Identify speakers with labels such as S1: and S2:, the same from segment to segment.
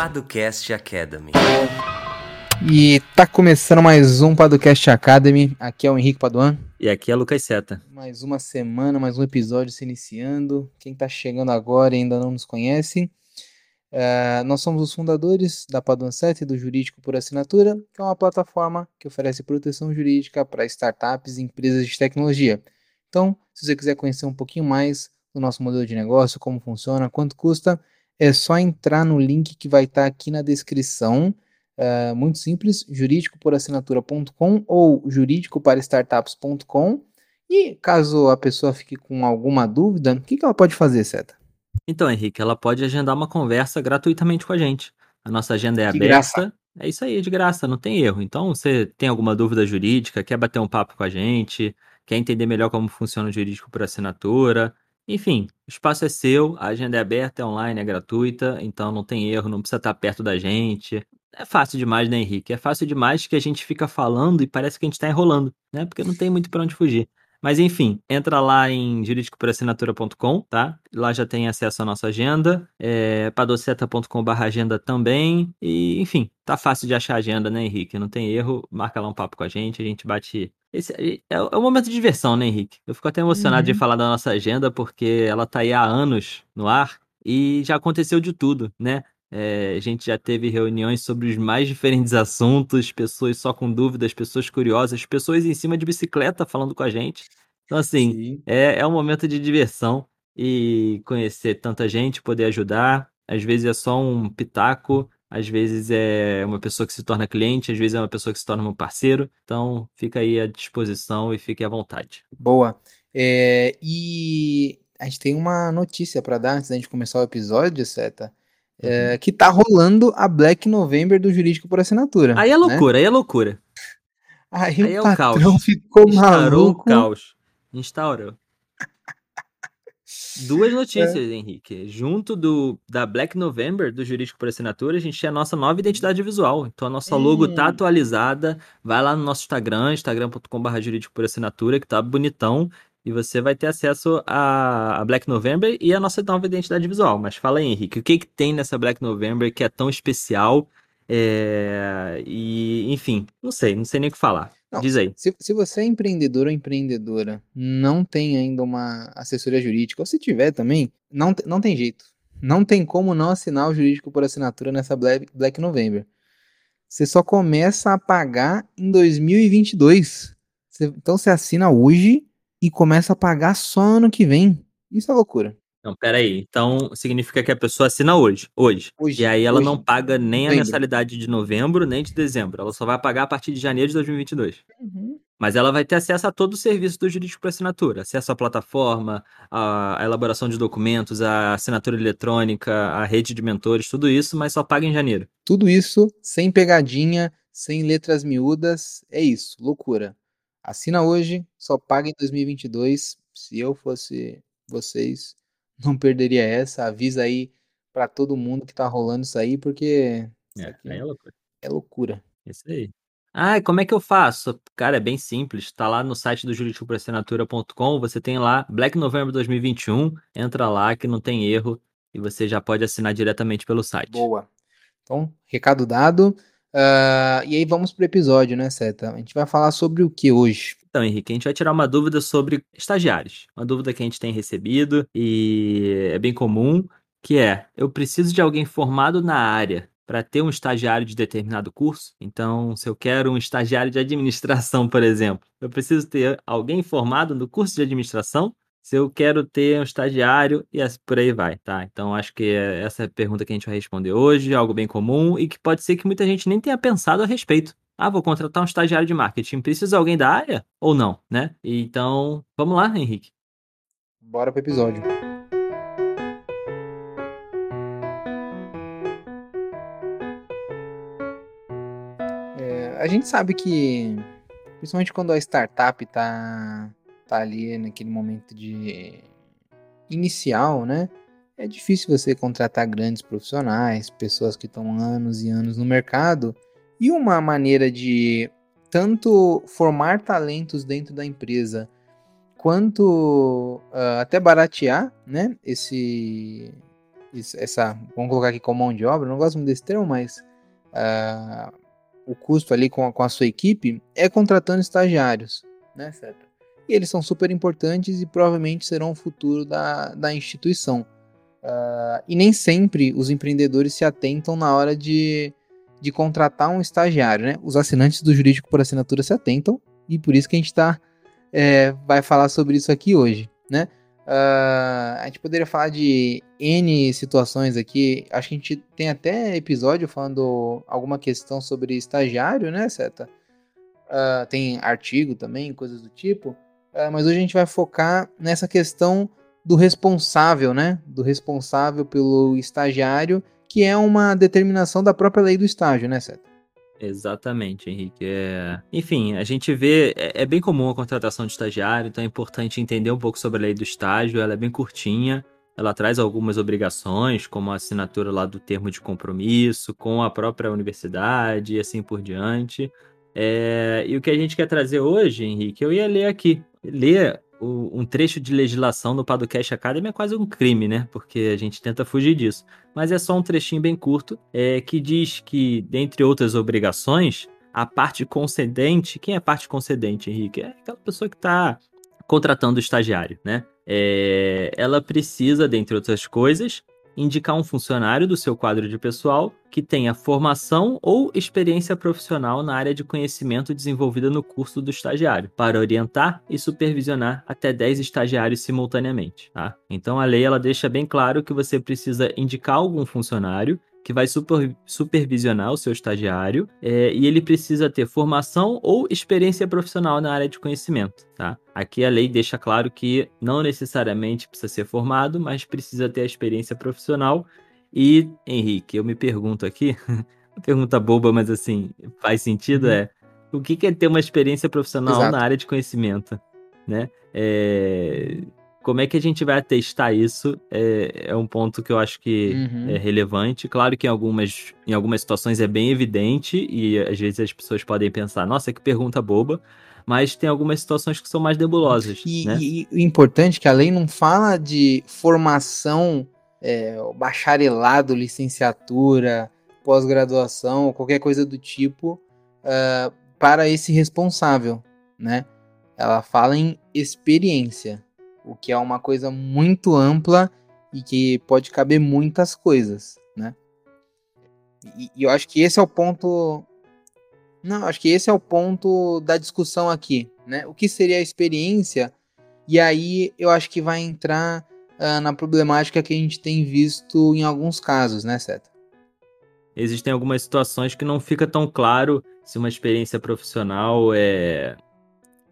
S1: Paducast Academy.
S2: E tá começando mais um Paducast Academy. Aqui é o Henrique Paduan.
S3: E aqui é Lucas Seta.
S2: Mais uma semana, mais um episódio se iniciando. Quem tá chegando agora e ainda não nos conhece, uh, nós somos os fundadores da Paduan 7 do Jurídico por Assinatura, que é uma plataforma que oferece proteção jurídica para startups e empresas de tecnologia. Então, se você quiser conhecer um pouquinho mais do nosso modelo de negócio, como funciona, quanto custa, é só entrar no link que vai estar tá aqui na descrição. Uh, muito simples, jurídicoporassinatura.com ou jurídicoparastartups.com. E caso a pessoa fique com alguma dúvida, o que, que ela pode fazer, Seta?
S3: Então, Henrique, ela pode agendar uma conversa gratuitamente com a gente. A nossa agenda é
S2: De
S3: aberta.
S2: graça.
S3: É isso aí, de graça, não tem erro. Então, você tem alguma dúvida jurídica, quer bater um papo com a gente, quer entender melhor como funciona o jurídico por assinatura, enfim, o espaço é seu, a agenda é aberta, é online, é gratuita, então não tem erro, não precisa estar perto da gente. É fácil demais, né, Henrique? É fácil demais que a gente fica falando e parece que a gente está enrolando, né? Porque não tem muito para onde fugir. Mas enfim, entra lá em juridicoporassinatura.com, tá? Lá já tem acesso à nossa agenda, é, padoceta.com.br agenda também. E, enfim, tá fácil de achar a agenda, né, Henrique? Não tem erro, marca lá um papo com a gente, a gente bate. Esse é, é um momento de diversão, né, Henrique? Eu fico até emocionado
S2: Uhum.
S3: de falar da nossa agenda, porque ela tá aí há anos no ar e já aconteceu de tudo, né? É, a gente já teve reuniões sobre os mais diferentes assuntos, pessoas só com dúvidas, pessoas curiosas, pessoas em cima de bicicleta falando com a gente. Então, assim,
S2: Sim.
S3: é, é um momento de diversão e conhecer tanta gente, poder ajudar. Às vezes é só um pitaco, às vezes é uma pessoa que se torna cliente, às vezes é uma pessoa que se torna um parceiro. Então, fica aí à disposição e fique à vontade.
S2: Boa. É, e a gente tem uma notícia para dar antes da gente começar o episódio, Seta. É, que tá rolando a Black November do Jurídico por Assinatura.
S3: Aí é
S2: né?
S3: loucura, aí é loucura.
S2: Aí,
S3: Aí é
S2: o
S3: o
S2: patrão
S3: caos.
S2: ficou
S3: Instaurou o
S2: maluco.
S3: caos. Instaurou. Duas notícias, Henrique. Junto do da Black November, do Jurídico por Assinatura, a gente tem a nossa nova identidade visual. Então a nossa logo tá
S2: Hum.
S3: atualizada. Vai lá no nosso Instagram, instagram.com.br jurídico por assinatura, que tá bonitão. E você vai ter acesso a, Black November e a nossa nova identidade visual. Mas fala aí, Henrique, o que, que tem nessa Black November que é tão especial? É, E, enfim, não sei, não sei nem o que falar.
S2: Não,
S3: Diz aí.
S2: Se, se você é empreendedor ou empreendedora, não tem ainda uma assessoria jurídica, ou se tiver também, não, não tem jeito. Não tem como não assinar o jurídico por assinatura nessa Black, Black November. Você só começa a pagar em 2022. Você- então você assina hoje e começa a pagar só ano que vem. Isso é loucura.
S3: Não, peraí. Então significa que a pessoa assina hoje. Hoje.
S2: Hoje,
S3: E aí ela
S2: hoje,
S3: não paga nem a mensalidade de novembro, nem de dezembro. Ela só vai pagar a partir de janeiro de 2022.
S2: Uhum.
S3: Mas ela vai ter acesso a todo o serviço do jurídico por assinatura. Acesso à plataforma, à a elaboração de documentos, a assinatura eletrônica, a rede de mentores, tudo isso, mas só paga em janeiro.
S2: Tudo isso sem pegadinha, sem letras miúdas. É isso, loucura. Assina hoje, só paga em 2022. Se eu fosse vocês, não perderia essa. Avisa aí pra todo mundo que tá rolando isso aí, porque isso
S3: É,
S2: aqui
S3: aí é loucura.
S2: é loucura.
S3: Isso aí. Ah, como é que eu faço? Cara, é bem simples. Tá lá no site do juridicoporassinatura.com, você tem lá Black November 2021, entra lá que não tem erro e você já pode assinar diretamente pelo site.
S2: Boa. Então, recado dado. Ah, e aí vamos pro episódio, né, Seta? A gente vai falar sobre o que hoje?
S3: Então, Henrique, a gente vai tirar uma dúvida sobre estagiários. Uma dúvida que a gente tem recebido e é bem comum, que é: eu preciso de alguém formado na área para ter um estagiário de determinado curso? Então, se eu quero um estagiário de administração, por exemplo, eu preciso ter alguém formado no curso de administração? Se eu quero ter um estagiário e assim por aí vai, tá? Então, acho que é essa é a pergunta que a gente vai responder hoje, algo bem comum e que pode ser que muita gente nem tenha pensado a respeito. Ah, vou contratar um estagiário de marketing. Precisa alguém da área ou não, né? Então, vamos lá, Henrique.
S2: Bora pro episódio. É, a gente sabe que, principalmente quando a startup tá, tá ali naquele momento de inicial, né? É difícil você contratar grandes profissionais, pessoas que estão anos e anos no mercado. E uma maneira de tanto formar talentos dentro da empresa, quanto ah, até baratear, né? Esse essa, vamos colocar aqui como mão de obra, não gosto muito desse termo, mas uh, o custo ali com com a sua equipe é contratando estagiários, né, certo? E eles são super importantes e provavelmente serão o futuro da, da instituição. Uh, e nem sempre os empreendedores se atentam na hora de, de contratar um estagiário, né? Os assinantes do jurídico por assinatura se atentam e por isso que a gente tá, é, vai falar sobre isso aqui hoje, né? Uh, a gente poderia falar de N situações aqui. Acho que a gente tem até episódio falando alguma questão sobre estagiário, né, Seta? Uh, tem artigo também, coisas do tipo. Uh, mas hoje a gente vai focar nessa questão do responsável, né? Do responsável pelo estagiário, que é uma determinação da própria lei do estágio, né, Seta?
S3: Exatamente, Henrique. É... Enfim, a gente vê, é, é, bem comum a contratação de estagiário, então é importante entender um pouco sobre a lei do estágio. Ela é bem curtinha, ela traz algumas obrigações, como a assinatura lá do termo de compromisso, com a própria universidade e assim por diante. É... E o que a gente quer trazer hoje, Henrique, eu ia ler aqui. Ler o, um trecho de legislação do Padocast Academy é quase um crime, né? Porque a gente tenta fugir disso. Mas é só um trechinho bem curto é, que diz que, dentre outras obrigações, a parte concedente. Quem é a parte concedente, Henrique? É aquela pessoa que está contratando o estagiário, né? É, ela precisa, dentre outras coisas, indicar um funcionário do seu quadro de pessoal que tenha formação ou experiência profissional na área de conhecimento desenvolvida no curso do estagiário, para orientar e supervisionar até 10 estagiários simultaneamente. Tá? Então a lei ela deixa bem claro que você precisa indicar algum funcionário que vai super, supervisionar o seu estagiário é, e ele precisa ter formação ou experiência profissional na área de conhecimento, tá? Aqui a lei deixa claro que não necessariamente precisa ser formado, mas precisa ter a experiência profissional. E, Henrique, eu me pergunto aqui, uma pergunta boba, mas assim, faz sentido, uhum. é o que é ter uma experiência profissional Exato. na área de conhecimento, né? É, como é que a gente vai testar isso é, é um ponto que eu acho que uhum. é relevante. Claro que em algumas, em algumas situações é bem evidente e às vezes as pessoas podem pensar, nossa, que pergunta boba. Mas tem algumas situações que são mais nebulosas.
S2: E,
S3: né?
S2: e o importante é que a lei não fala de formação, é, bacharelado, licenciatura, pós-graduação, qualquer coisa do tipo, uh, para esse responsável, né? Ela fala em experiência o que é uma coisa muito ampla e que pode caber muitas coisas, né? E, e eu acho que esse é o ponto. Não, acho que esse é o ponto da discussão aqui, né? O que seria a experiência? E aí eu acho que vai entrar uh, na problemática que a gente tem visto em alguns casos, né, Seta?
S3: Existem algumas situações que não fica tão claro se uma experiência profissional é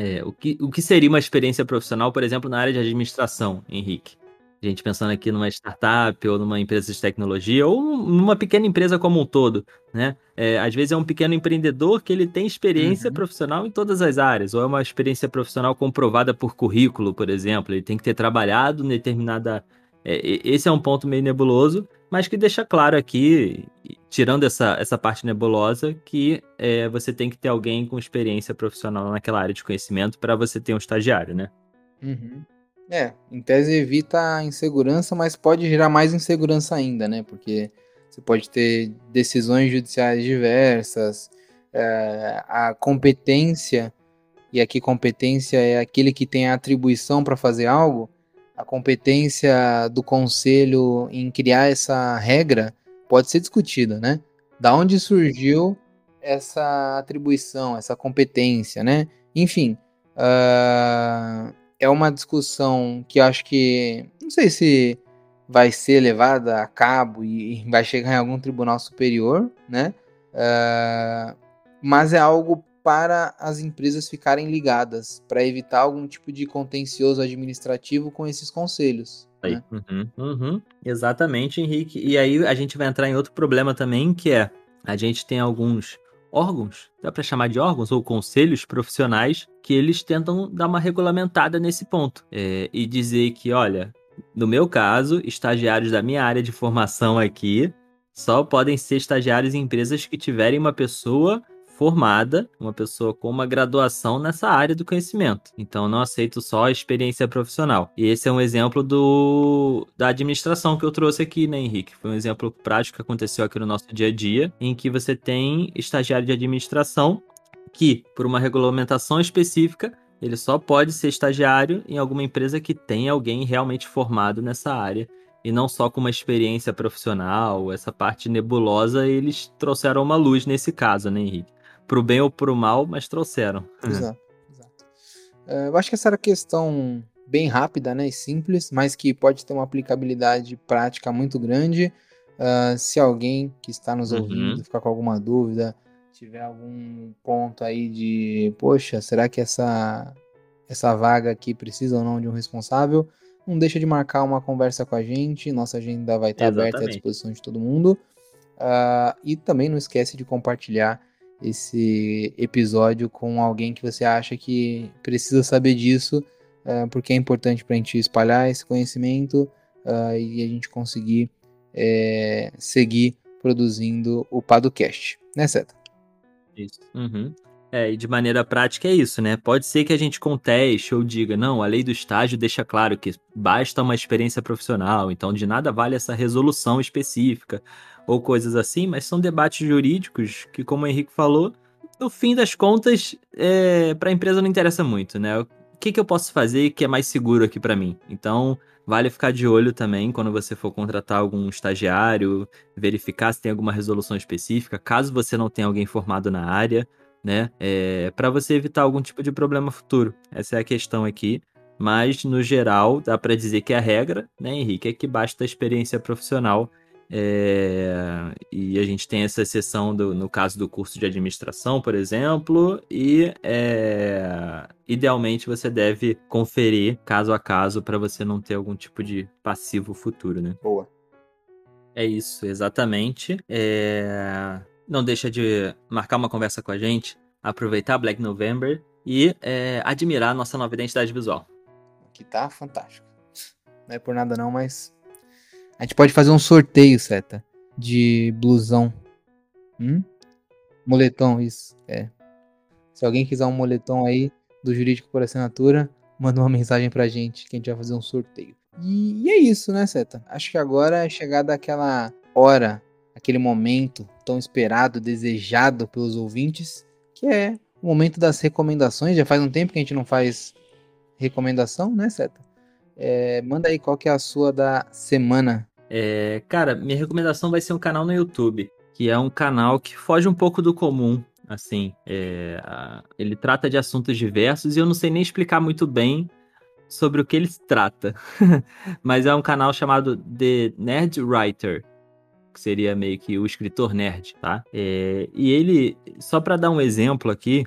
S3: é, o, que, o que seria uma experiência profissional, por exemplo, na área de administração, Henrique? A gente pensando aqui numa startup ou numa empresa de tecnologia ou numa pequena empresa como um todo, né? É, às vezes é um pequeno empreendedor que ele tem experiência uhum. profissional em todas as áreas, ou é uma experiência profissional comprovada por currículo, por exemplo. Ele tem que ter trabalhado em determinada. É, esse é um ponto meio nebuloso, mas que deixa claro aqui, tirando essa, essa parte nebulosa, que é, você tem que ter alguém com experiência profissional naquela área de conhecimento para você ter um estagiário, né?
S2: Uhum. É, em tese evita a insegurança, mas pode gerar mais insegurança ainda, né? Porque você pode ter decisões judiciais diversas, é, a competência, e aqui competência é aquele que tem a atribuição para fazer algo, a competência do conselho em criar essa regra pode ser discutida, né? Da onde surgiu essa atribuição, essa competência, né? Enfim, uh, é uma discussão que acho que não sei se vai ser levada a cabo e vai chegar em algum tribunal superior, né? Uh, mas é algo para as empresas ficarem ligadas, para evitar algum tipo de contencioso administrativo com esses conselhos. Né?
S3: Uhum, uhum. Exatamente, Henrique. E aí a gente vai entrar em outro problema também, que é a gente tem alguns órgãos, dá para chamar de órgãos ou conselhos profissionais, que eles tentam dar uma regulamentada nesse ponto é, e dizer que, olha, no meu caso, estagiários da minha área de formação aqui só podem ser estagiários em empresas que tiverem uma pessoa formada, uma pessoa com uma graduação nessa área do conhecimento. Então, não aceito só a experiência profissional. E esse é um exemplo do da administração que eu trouxe aqui, né, Henrique? Foi um exemplo prático que aconteceu aqui no nosso dia a dia, em que você tem estagiário de administração que, por uma regulamentação específica, ele só pode ser estagiário em alguma empresa que tenha alguém realmente formado nessa área e não só com uma experiência profissional, essa parte nebulosa, eles trouxeram uma luz nesse caso, né, Henrique? Pro bem ou pro mal, mas trouxeram.
S2: Exato, exato. Uh, eu acho que essa era a questão bem rápida, né, e simples, mas que pode ter uma aplicabilidade prática muito grande. Uh, se alguém que está nos uhum. ouvindo ficar com alguma dúvida, tiver algum ponto aí de, poxa, será que essa essa vaga aqui precisa ou não de um responsável? Não deixa de marcar uma conversa com a gente, nossa agenda vai estar Exatamente. aberta à disposição de todo mundo. Uh, e também não esquece de compartilhar esse episódio com alguém que você acha que precisa saber disso, uh, porque é importante para a gente espalhar esse conhecimento uh, e a gente conseguir é, seguir produzindo o Padocast. Né, Seta?
S3: Isso. Uhum. É, e de maneira prática é isso, né? Pode ser que a gente conteste ou diga, não, a lei do estágio deixa claro que basta uma experiência profissional, então de nada vale essa resolução específica ou coisas assim, mas são debates jurídicos que, como o Henrique falou, no fim das contas, é, para a empresa não interessa muito, né? O que, que eu posso fazer que é mais seguro aqui para mim? Então, vale ficar de olho também quando você for contratar algum estagiário, verificar se tem alguma resolução específica, caso você não tenha alguém formado na área né? É, para você evitar algum tipo de problema futuro. Essa é a questão aqui. Mas, no geral, dá para dizer que a regra, né, Henrique, é que basta a experiência profissional. É, e a gente tem essa exceção do, no caso do curso de administração, por exemplo, e é, idealmente você deve conferir caso a caso para você não ter algum tipo de passivo futuro, né?
S2: Boa.
S3: É isso, exatamente. É... Não deixa de marcar uma conversa com a gente, aproveitar Black November e é, admirar nossa nova identidade visual.
S2: Que tá fantástico. Não é por nada não, mas a gente pode fazer um sorteio, Seta, de blusão. Hum? Moletom, isso. É. Se alguém quiser um moletom aí do Jurídico por Assinatura, manda uma mensagem pra gente que a gente vai fazer um sorteio. E, e é isso, né, Seta? Acho que agora é chegada aquela hora aquele momento tão esperado, desejado pelos ouvintes, que é o momento das recomendações. Já faz um tempo que a gente não faz recomendação, né, Seta? É, manda aí qual que é a sua da semana.
S3: É, cara, minha recomendação vai ser um canal no YouTube, que é um canal que foge um pouco do comum. Assim, é, ele trata de assuntos diversos e eu não sei nem explicar muito bem sobre o que ele trata. Mas é um canal chamado The Nerd Writer que seria meio que o escritor nerd, tá? É, e ele, só para dar um exemplo aqui,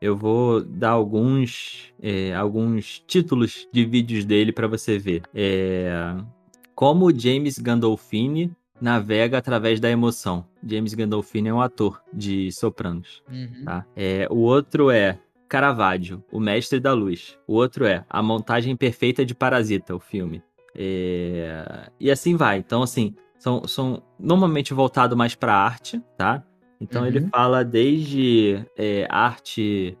S3: eu vou dar alguns, é, alguns títulos de vídeos dele para você ver. É, como James Gandolfini navega através da emoção. James Gandolfini é um ator de Sopranos. Uhum. Tá? É, o outro é Caravaggio, o mestre da luz. O outro é A montagem perfeita de Parasita, o filme. É... E assim vai. Então, assim, são, são normalmente voltados mais para arte, tá? Então uhum. ele fala desde é, arte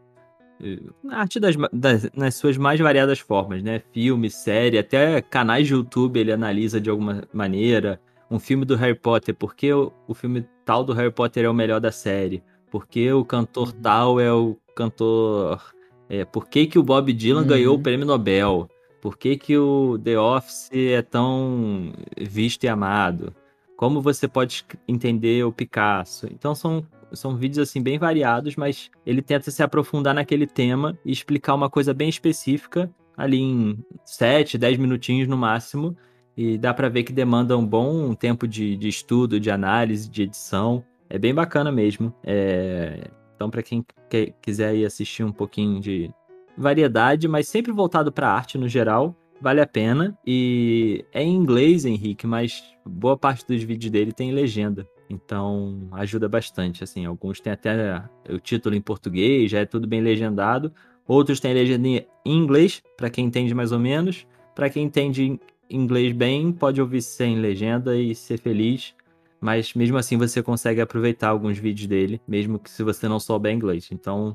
S3: eh, arte das, das, nas suas mais variadas formas, né? Filme, série, até canais de YouTube ele analisa de alguma maneira. Um filme do Harry Potter, por que o, o filme tal do Harry Potter é o melhor da série? Por que o cantor uhum. tal é o cantor. É, por que, que o Bob Dylan uhum. ganhou o prêmio Nobel? Por que, que o The Office é tão visto e amado? Como você pode entender o Picasso? Então são, são vídeos assim bem variados, mas ele tenta se aprofundar naquele tema e explicar uma coisa bem específica ali em 7, 10 minutinhos no máximo. E dá para ver que demanda um bom tempo de, de estudo, de análise, de edição. É bem bacana mesmo. É... Então, para quem quer, quiser ir assistir um pouquinho de variedade, mas sempre voltado para arte no geral. Vale a pena. E é em inglês, Henrique, mas boa parte dos vídeos dele tem legenda. Então ajuda bastante. Assim, alguns têm até o título em português, já é tudo bem legendado. Outros têm legenda em inglês, para quem entende mais ou menos. Para quem entende inglês bem, pode ouvir sem legenda e ser feliz. mas mesmo assim você consegue aproveitar alguns vídeos dele, mesmo que se você não souber inglês. Então,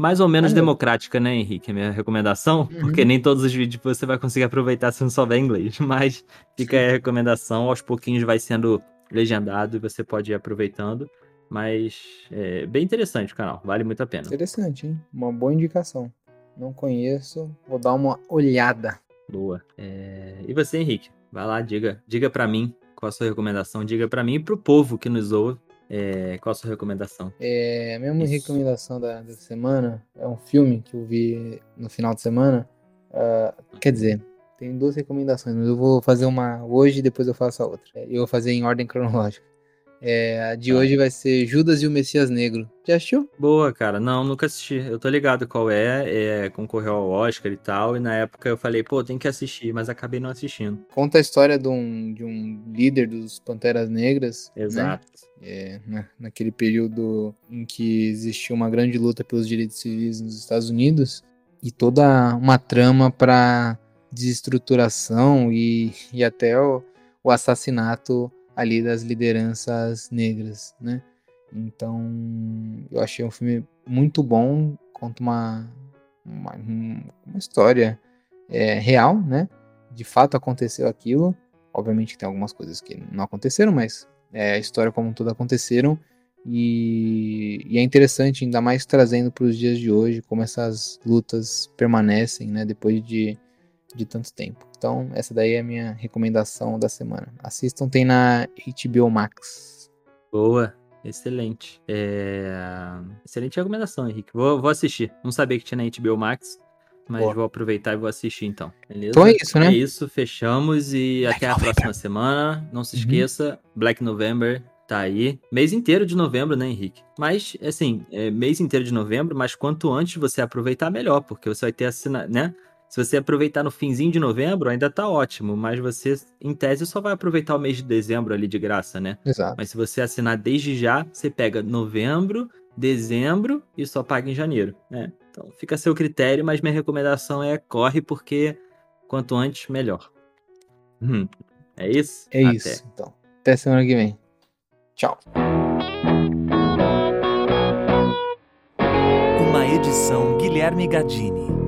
S3: mais ou menos democrática, né, Henrique? A minha recomendação, uhum. porque nem todos os vídeos você vai conseguir aproveitar se não souber inglês, mas fica aí a recomendação, aos pouquinhos vai sendo legendado e você pode ir aproveitando. Mas é bem interessante o canal, vale muito a pena.
S2: Interessante, hein? Uma boa indicação. Não conheço, vou dar uma olhada.
S3: Boa. É... E você, Henrique? Vai lá, diga, diga para mim qual a sua recomendação, diga para mim e pro povo que nos ouve é, qual a sua recomendação?
S2: É, a minha Isso. recomendação da, da, semana é um filme que eu vi no final de semana. Uh, quer dizer, tem duas recomendações, mas eu vou fazer uma hoje e depois eu faço a outra. Eu vou fazer em ordem cronológica. É, a de hoje vai ser Judas e o Messias Negro. Já assistiu?
S3: Boa, cara. Não, nunca assisti. Eu tô ligado qual é, é, concorreu ao Oscar e tal, e na época eu falei, pô, tem que assistir, mas acabei não assistindo.
S2: Conta a história de um, de um líder dos Panteras Negras.
S3: Né? Exato.
S2: Né? É, na, naquele período em que existiu uma grande luta pelos direitos civis nos Estados Unidos, e toda uma trama para desestruturação e, e até o, o assassinato ali das lideranças negras, né? Então, eu achei um filme muito bom, conta uma, uma, uma história é, real, né? De fato aconteceu aquilo. Obviamente tem algumas coisas que não aconteceram, mas é, a história como um todo aconteceram. E, e é interessante, ainda mais trazendo para os dias de hoje, como essas lutas permanecem, né? Depois de de tanto tempo. Então, essa daí é a minha recomendação da semana. Assistam, tem na HBO Max.
S3: Boa, excelente. É... Excelente recomendação, Henrique. Vou, vou assistir. Não sabia que tinha na HBO Max, mas Boa. vou aproveitar e vou assistir então. Beleza?
S2: Então é isso, né?
S3: É isso, fechamos e Black até a November. próxima semana. Não se uhum. esqueça, Black November tá aí. Mês inteiro de novembro, né, Henrique? Mas, assim, é mês inteiro de novembro, mas quanto antes você aproveitar, melhor, porque você vai ter assina, né? Se você aproveitar no finzinho de novembro, ainda tá ótimo, mas você, em tese, só vai aproveitar o mês de dezembro ali de graça, né?
S2: Exato.
S3: Mas se você assinar desde já, você pega novembro, dezembro e só paga em janeiro, né? Então fica a seu critério, mas minha recomendação é corre porque quanto antes, melhor. Hum, é isso?
S2: É Até. isso, então. Até semana que vem. Tchau.
S1: Uma edição Guilherme Gadini.